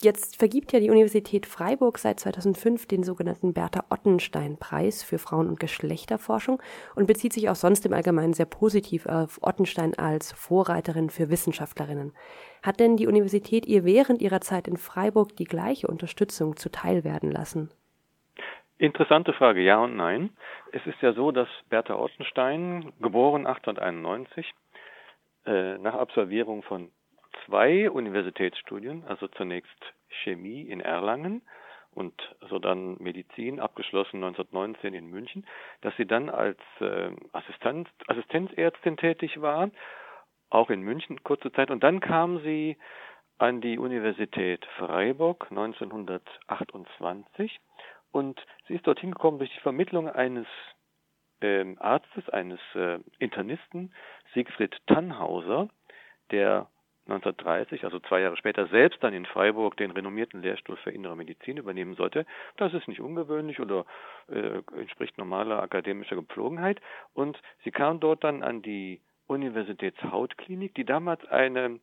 Jetzt vergibt ja die Universität Freiburg seit 2005 den sogenannten Bertha Ottenstein Preis für Frauen- und Geschlechterforschung und bezieht sich auch sonst im Allgemeinen sehr positiv auf Ottenstein als Vorreiterin für Wissenschaftlerinnen. Hat denn die Universität ihr während ihrer Zeit in Freiburg die gleiche Unterstützung zuteil werden lassen? Interessante Frage, ja und nein. Es ist ja so, dass Bertha Ottenstein, geboren 1891, äh, nach Absolvierung von zwei Universitätsstudien, also zunächst Chemie in Erlangen und so dann Medizin, abgeschlossen 1919 in München, dass sie dann als äh, Assistenz, Assistenzärztin tätig war, auch in München kurze Zeit. Und dann kam sie an die Universität Freiburg 1928 und sie ist dorthin gekommen durch die Vermittlung eines ähm, Arztes, eines äh, Internisten, Siegfried Tannhauser, der 1930, also zwei Jahre später, selbst dann in Freiburg den renommierten Lehrstuhl für innere Medizin übernehmen sollte. Das ist nicht ungewöhnlich oder äh, entspricht normaler akademischer Gepflogenheit. Und sie kam dort dann an die Universitätshautklinik, die damals eine,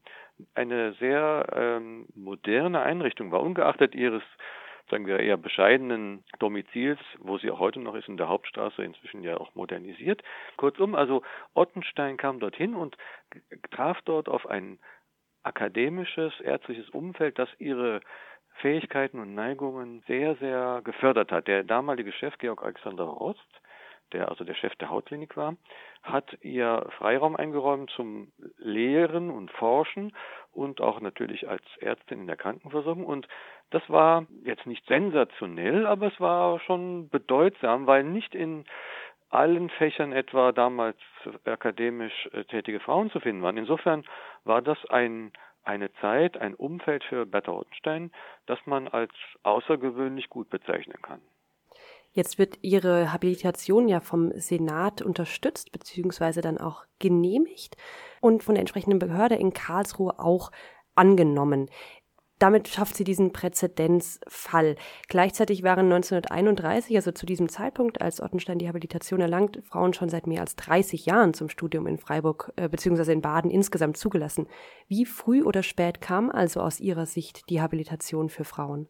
eine sehr ähm, moderne Einrichtung war, ungeachtet ihres sagen wir, eher bescheidenen Domizils, wo sie auch heute noch ist, in der Hauptstraße, inzwischen ja auch modernisiert. Kurzum, also Ottenstein kam dorthin und traf dort auf ein akademisches, ärztliches Umfeld, das ihre Fähigkeiten und Neigungen sehr, sehr gefördert hat. Der damalige Chef Georg Alexander Rost, der also der Chef der Hautklinik war, hat ihr Freiraum eingeräumt zum Lehren und Forschen und auch natürlich als Ärztin in der Krankenversorgung. Und das war jetzt nicht sensationell, aber es war schon bedeutsam, weil nicht in allen Fächern etwa damals akademisch äh, tätige Frauen zu finden waren. Insofern war das ein, eine Zeit, ein Umfeld für Bertha Rottenstein, das man als außergewöhnlich gut bezeichnen kann. Jetzt wird Ihre Habilitation ja vom Senat unterstützt, beziehungsweise dann auch genehmigt und von der entsprechenden Behörde in Karlsruhe auch angenommen. Damit schafft sie diesen Präzedenzfall. Gleichzeitig waren 1931, also zu diesem Zeitpunkt, als Ottenstein die Habilitation erlangt, Frauen schon seit mehr als 30 Jahren zum Studium in Freiburg äh, bzw. in Baden insgesamt zugelassen. Wie früh oder spät kam also aus Ihrer Sicht die Habilitation für Frauen?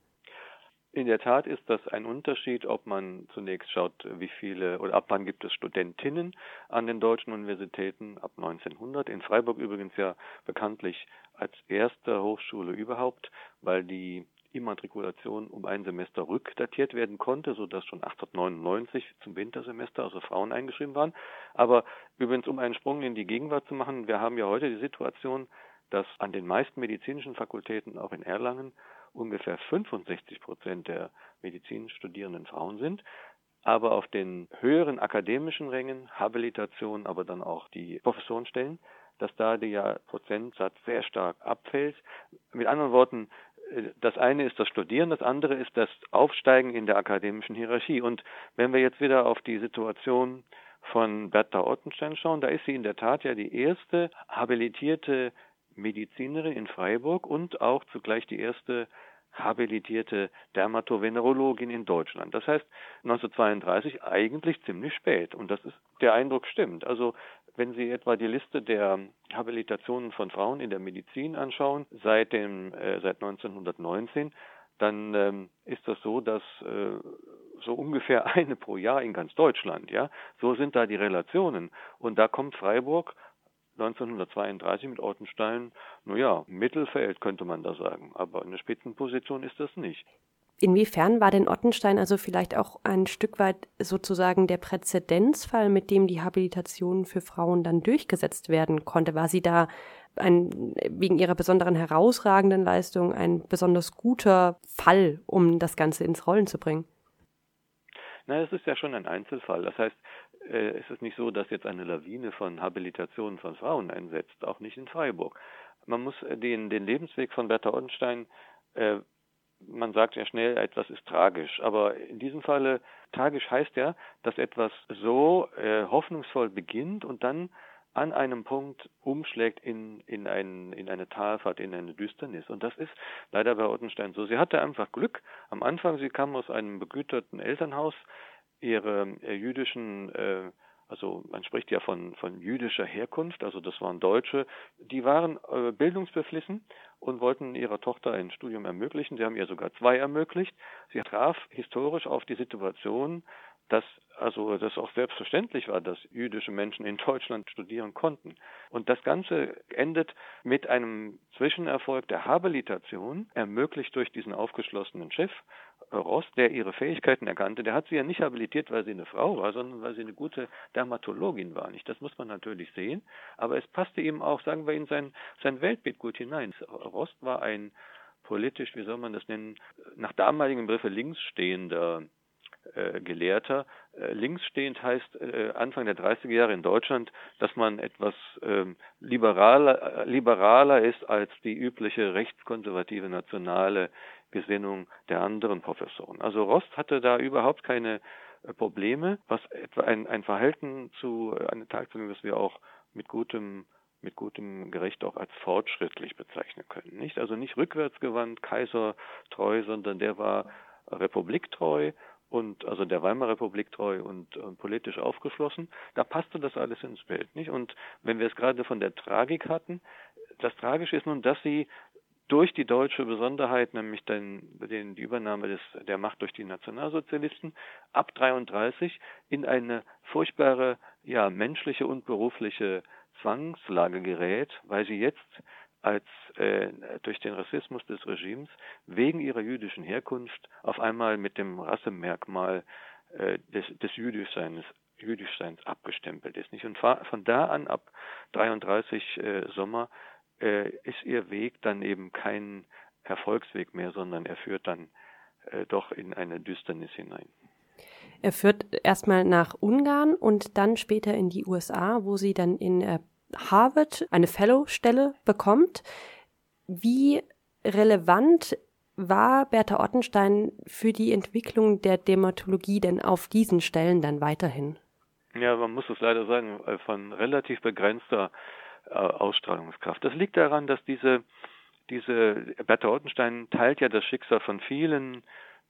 In der Tat ist das ein Unterschied, ob man zunächst schaut, wie viele oder ab wann gibt es Studentinnen an den deutschen Universitäten, ab 1900. In Freiburg übrigens ja bekanntlich als erste Hochschule überhaupt, weil die Immatrikulation um ein Semester rückdatiert werden konnte, sodass schon 1899 zum Wintersemester also Frauen eingeschrieben waren. Aber übrigens, um einen Sprung in die Gegenwart zu machen, wir haben ja heute die Situation, dass an den meisten medizinischen Fakultäten, auch in Erlangen, ungefähr 65 Prozent der Medizinstudierenden Frauen sind. Aber auf den höheren akademischen Rängen, Habilitation, aber dann auch die Professorenstellen, dass da der Prozentsatz sehr stark abfällt. Mit anderen Worten, äh, das eine ist das Studieren, das andere ist das Aufsteigen in der akademischen Hierarchie. Und wenn wir jetzt wieder auf die Situation von Bertha Ottenstein schauen, da ist sie in der Tat ja die erste habilitierte Medizinerin in Freiburg und auch zugleich die erste habilitierte Dermatovenerologin in Deutschland. Das heißt 1932 eigentlich ziemlich spät und das ist der Eindruck stimmt. Also wenn Sie etwa die Liste der Habilitationen von Frauen in der Medizin anschauen seit dem äh, seit 1919, dann ähm, ist das so, dass äh, so ungefähr eine pro Jahr in ganz Deutschland, ja, so sind da die Relationen und da kommt Freiburg 1932 mit Ortenstein, naja, Mittelfeld könnte man da sagen, aber eine Spitzenposition ist das nicht. Inwiefern war denn Ottenstein also vielleicht auch ein Stück weit sozusagen der Präzedenzfall, mit dem die Habilitation für Frauen dann durchgesetzt werden konnte? War sie da ein, wegen ihrer besonderen herausragenden Leistung ein besonders guter Fall, um das Ganze ins Rollen zu bringen? Na, es ist ja schon ein Einzelfall. Das heißt, äh, es ist nicht so, dass jetzt eine Lawine von Habilitationen von Frauen einsetzt, auch nicht in Freiburg. Man muss äh, den, den Lebensweg von Bertha Ottenstein, äh, man sagt ja schnell, etwas ist tragisch, aber in diesem Falle tragisch heißt ja, dass etwas so äh, hoffnungsvoll beginnt und dann an einem Punkt umschlägt in, in, ein, in eine Talfahrt, in eine Düsternis. Und das ist leider bei Ottenstein so. Sie hatte einfach Glück. Am Anfang, sie kam aus einem begüterten Elternhaus, ihre äh, jüdischen, äh, also man spricht ja von, von jüdischer Herkunft, also das waren Deutsche, die waren äh, bildungsbeflissen und wollten ihrer Tochter ein Studium ermöglichen. Sie haben ihr sogar zwei ermöglicht. Sie traf historisch auf die Situation, dass also das auch selbstverständlich war, dass jüdische Menschen in Deutschland studieren konnten. Und das Ganze endet mit einem Zwischenerfolg der Habilitation, ermöglicht durch diesen aufgeschlossenen Chef Ross, der ihre Fähigkeiten erkannte. Der hat sie ja nicht habilitiert, weil sie eine Frau war, sondern weil sie eine gute Dermatologin war. Nicht? Das muss man natürlich sehen. Aber es passte ihm auch, sagen wir, in sein, sein Weltbild gut hinein. Rost war ein politisch, wie soll man das nennen, nach damaligem Begriffe linksstehender äh, Gelehrter. Äh, linksstehend heißt äh, Anfang der 30er Jahre in Deutschland, dass man etwas ähm, liberaler, äh, liberaler ist als die übliche rechtskonservative nationale Gesinnung der anderen Professoren. Also Rost hatte da überhaupt keine äh, Probleme, was etwa ein, ein Verhalten zu äh, einer Tagung, das wir auch mit gutem mit gutem Gericht auch als fortschrittlich bezeichnen können. Nicht also nicht rückwärtsgewandt, kaisertreu, sondern der war republiktreu und also der Weimarer Republik treu und, und, politisch aufgeschlossen, da passte das alles ins Bild, nicht? Und wenn wir es gerade von der Tragik hatten, das Tragische ist nun, dass sie durch die deutsche Besonderheit, nämlich den, den, die Übernahme des, der Macht durch die Nationalsozialisten, ab 33 in eine furchtbare, ja, menschliche und berufliche Zwangslage gerät, weil sie jetzt als äh, durch den Rassismus des Regimes wegen ihrer jüdischen Herkunft auf einmal mit dem Rassemerkmal äh, des, des Jüdischseins, Jüdischseins abgestempelt ist. Nicht? Und von da an, ab 33 äh, Sommer, äh, ist ihr Weg dann eben kein Erfolgsweg mehr, sondern er führt dann äh, doch in eine Düsternis hinein. Er führt erstmal nach Ungarn und dann später in die USA, wo sie dann in äh, Harvard eine Fellow-Stelle bekommt. Wie relevant war Bertha Ottenstein für die Entwicklung der Dermatologie denn auf diesen Stellen dann weiterhin? Ja, man muss es leider sagen, äh, von relativ begrenzter äh, Ausstrahlungskraft. Das liegt daran, dass diese, diese Bertha Ottenstein teilt ja das Schicksal von vielen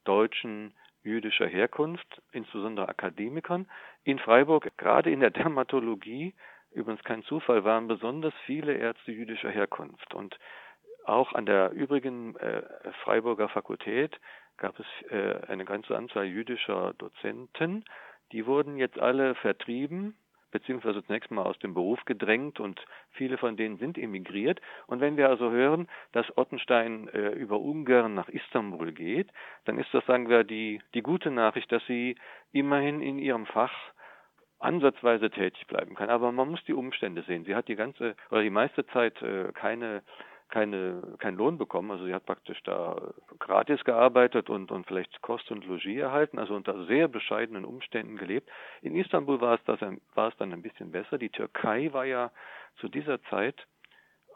Deutschen jüdischer Herkunft, insbesondere Akademikern. In Freiburg, gerade in der Dermatologie, übrigens kein Zufall, waren besonders viele Ärzte jüdischer Herkunft. Und auch an der übrigen äh, Freiburger Fakultät gab es äh, eine ganze Anzahl jüdischer Dozenten. Die wurden jetzt alle vertrieben, beziehungsweise zunächst mal aus dem Beruf gedrängt und viele von denen sind emigriert. Und wenn wir also hören, dass Ottenstein äh, über Ungarn nach Istanbul geht, dann ist das, sagen wir, die, die gute Nachricht, dass sie immerhin in ihrem Fach ansatzweise tätig bleiben kann. Aber man muss die Umstände sehen. Sie hat die ganze oder die meiste Zeit äh, keine keine keinen Lohn bekommen. Also sie hat praktisch da gratis gearbeitet und und vielleicht Kost und Logis erhalten, also unter sehr bescheidenen Umständen gelebt. In Istanbul war es das war es dann ein bisschen besser. Die Türkei war ja zu dieser Zeit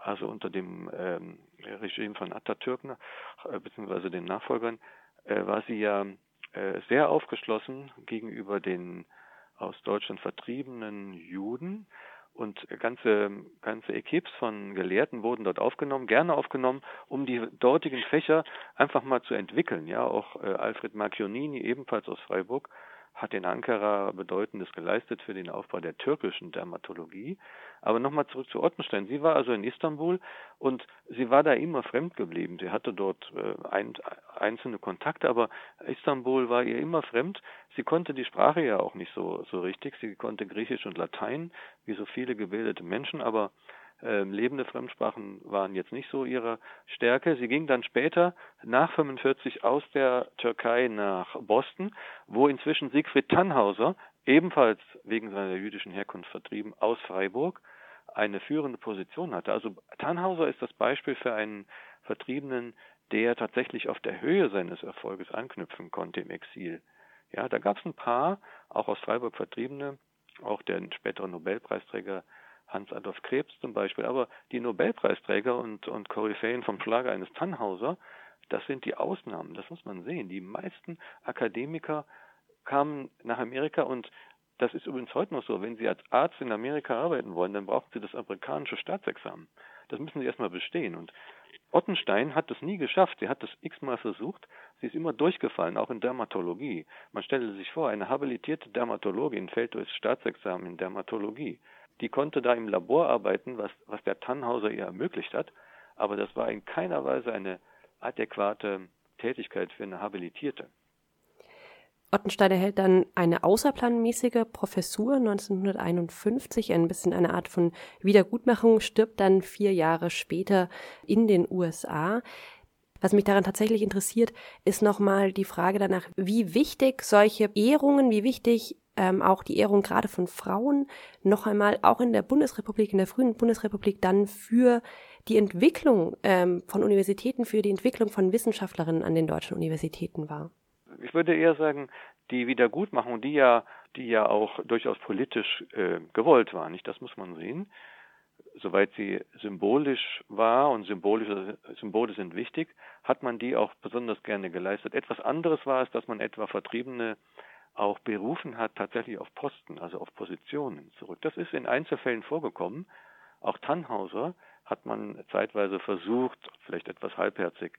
also unter dem ähm, Regime von Atatürk äh, beziehungsweise den Nachfolgern äh, war sie ja äh, sehr aufgeschlossen gegenüber den aus Deutschland vertriebenen Juden und ganze, ganze Equipes von Gelehrten wurden dort aufgenommen, gerne aufgenommen, um die dortigen Fächer einfach mal zu entwickeln. Ja, auch äh, Alfred Marchionini, ebenfalls aus Freiburg, hat in Ankara Bedeutendes geleistet für den Aufbau der türkischen Dermatologie. Aber nochmal zurück zu Ottenstein. Sie war also in Istanbul und sie war da immer fremd geblieben. Sie hatte dort äh, ein, einzelne Kontakte, aber Istanbul war ihr immer fremd. Sie konnte die Sprache ja auch nicht so, so richtig. Sie konnte Griechisch und Latein, wie so viele gebildete Menschen, aber ähm, lebende Fremdsprachen waren jetzt nicht so ihre Stärke. Sie ging dann später nach 45 aus der Türkei nach Boston, wo inzwischen Siegfried Tannhauser, ebenfalls wegen seiner jüdischen Herkunft vertrieben, aus Freiburg, eine führende Position hatte. Also Tannhauser ist das Beispiel für einen Vertriebenen, der tatsächlich auf der Höhe seines Erfolges anknüpfen konnte im Exil. Ja, da gab es ein paar, auch aus Freiburg Vertriebene, auch der spätere Nobelpreisträger Hans-Adolf Krebs zum Beispiel, aber die Nobelpreisträger und, und Koryphäen vom Schlager eines Tannhauser, das sind die Ausnahmen, das muss man sehen. Die meisten Akademiker kamen nach Amerika und das ist übrigens heute noch so. Wenn Sie als Arzt in Amerika arbeiten wollen, dann brauchen Sie das amerikanische Staatsexamen. Das müssen Sie erstmal bestehen. Und Ottenstein hat das nie geschafft. Sie hat das x-mal versucht. Sie ist immer durchgefallen, auch in Dermatologie. Man stelle sich vor, eine habilitierte Dermatologin fällt durchs Staatsexamen in Dermatologie die konnte da im Labor arbeiten, was, was der Tannhauser ihr ermöglicht hat. aber das war in keiner Weise eine adäquate Tätigkeit für eine Habilitierte. Ottenstein erhält dann eine außerplanmäßige Professur 1951, ein bisschen eine Art von Wiedergutmachung, stirbt dann vier Jahre später in den USA. Was mich daran tatsächlich interessiert, ist nochmal die Frage danach, wie wichtig solche Ehrungen, wie wichtig ähm, auch die Ehrung gerade von Frauen noch einmal auch in der Bundesrepublik, in der frühen Bundesrepublik dann für die Entwicklung ähm, von Universitäten, für die Entwicklung von Wissenschaftlerinnen an den deutschen Universitäten war ich würde eher sagen, die Wiedergutmachung, die ja, die ja auch durchaus politisch äh, gewollt war, nicht? Das muss man sehen. Soweit sie symbolisch war und symbolische Symbole sind wichtig, hat man die auch besonders gerne geleistet. Etwas anderes war es, dass man etwa Vertriebene auch berufen hat, tatsächlich auf Posten, also auf Positionen zurück. Das ist in Einzelfällen vorgekommen. Auch Tannhauser hat man zeitweise versucht, vielleicht etwas halbherzig,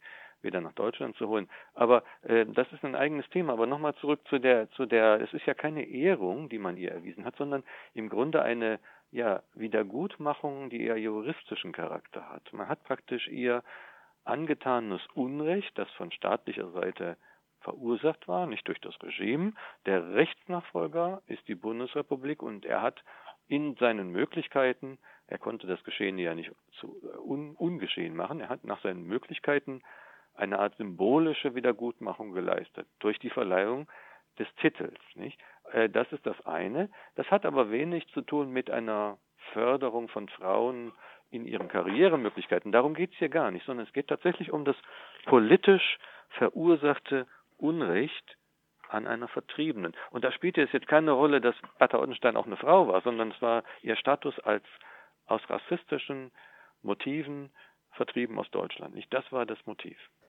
wieder nach Deutschland zu holen. Aber äh, das ist ein eigenes Thema. Aber nochmal zurück zu der, zu der, es ist ja keine Ehrung, die man ihr erwiesen hat, sondern im Grunde eine ja, Wiedergutmachung, die eher juristischen Charakter hat. Man hat praktisch ihr angetanes Unrecht, das von staatlicher Seite verursacht war, nicht durch das Regime. Der Rechtsnachfolger ist die Bundesrepublik und er hat in seinen Möglichkeiten, er konnte das Geschehen ja nicht zu, un, ungeschehen machen, er hat nach seinen Möglichkeiten eine Art symbolische Wiedergutmachung geleistet durch die Verleihung des Titels. Nicht? Äh, das ist das eine. Das hat aber wenig zu tun mit einer Förderung von Frauen in ihren Karrieremöglichkeiten. Darum geht es hier gar nicht, sondern es geht tatsächlich um das politisch verursachte Unrecht an einer Vertriebenen. Und da spielte es jetzt keine Rolle, dass Bertha Ottenstein auch eine Frau war, sondern es war ihr Status als aus rassistischen Motiven vertrieben aus Deutschland. Nicht das war das Motiv.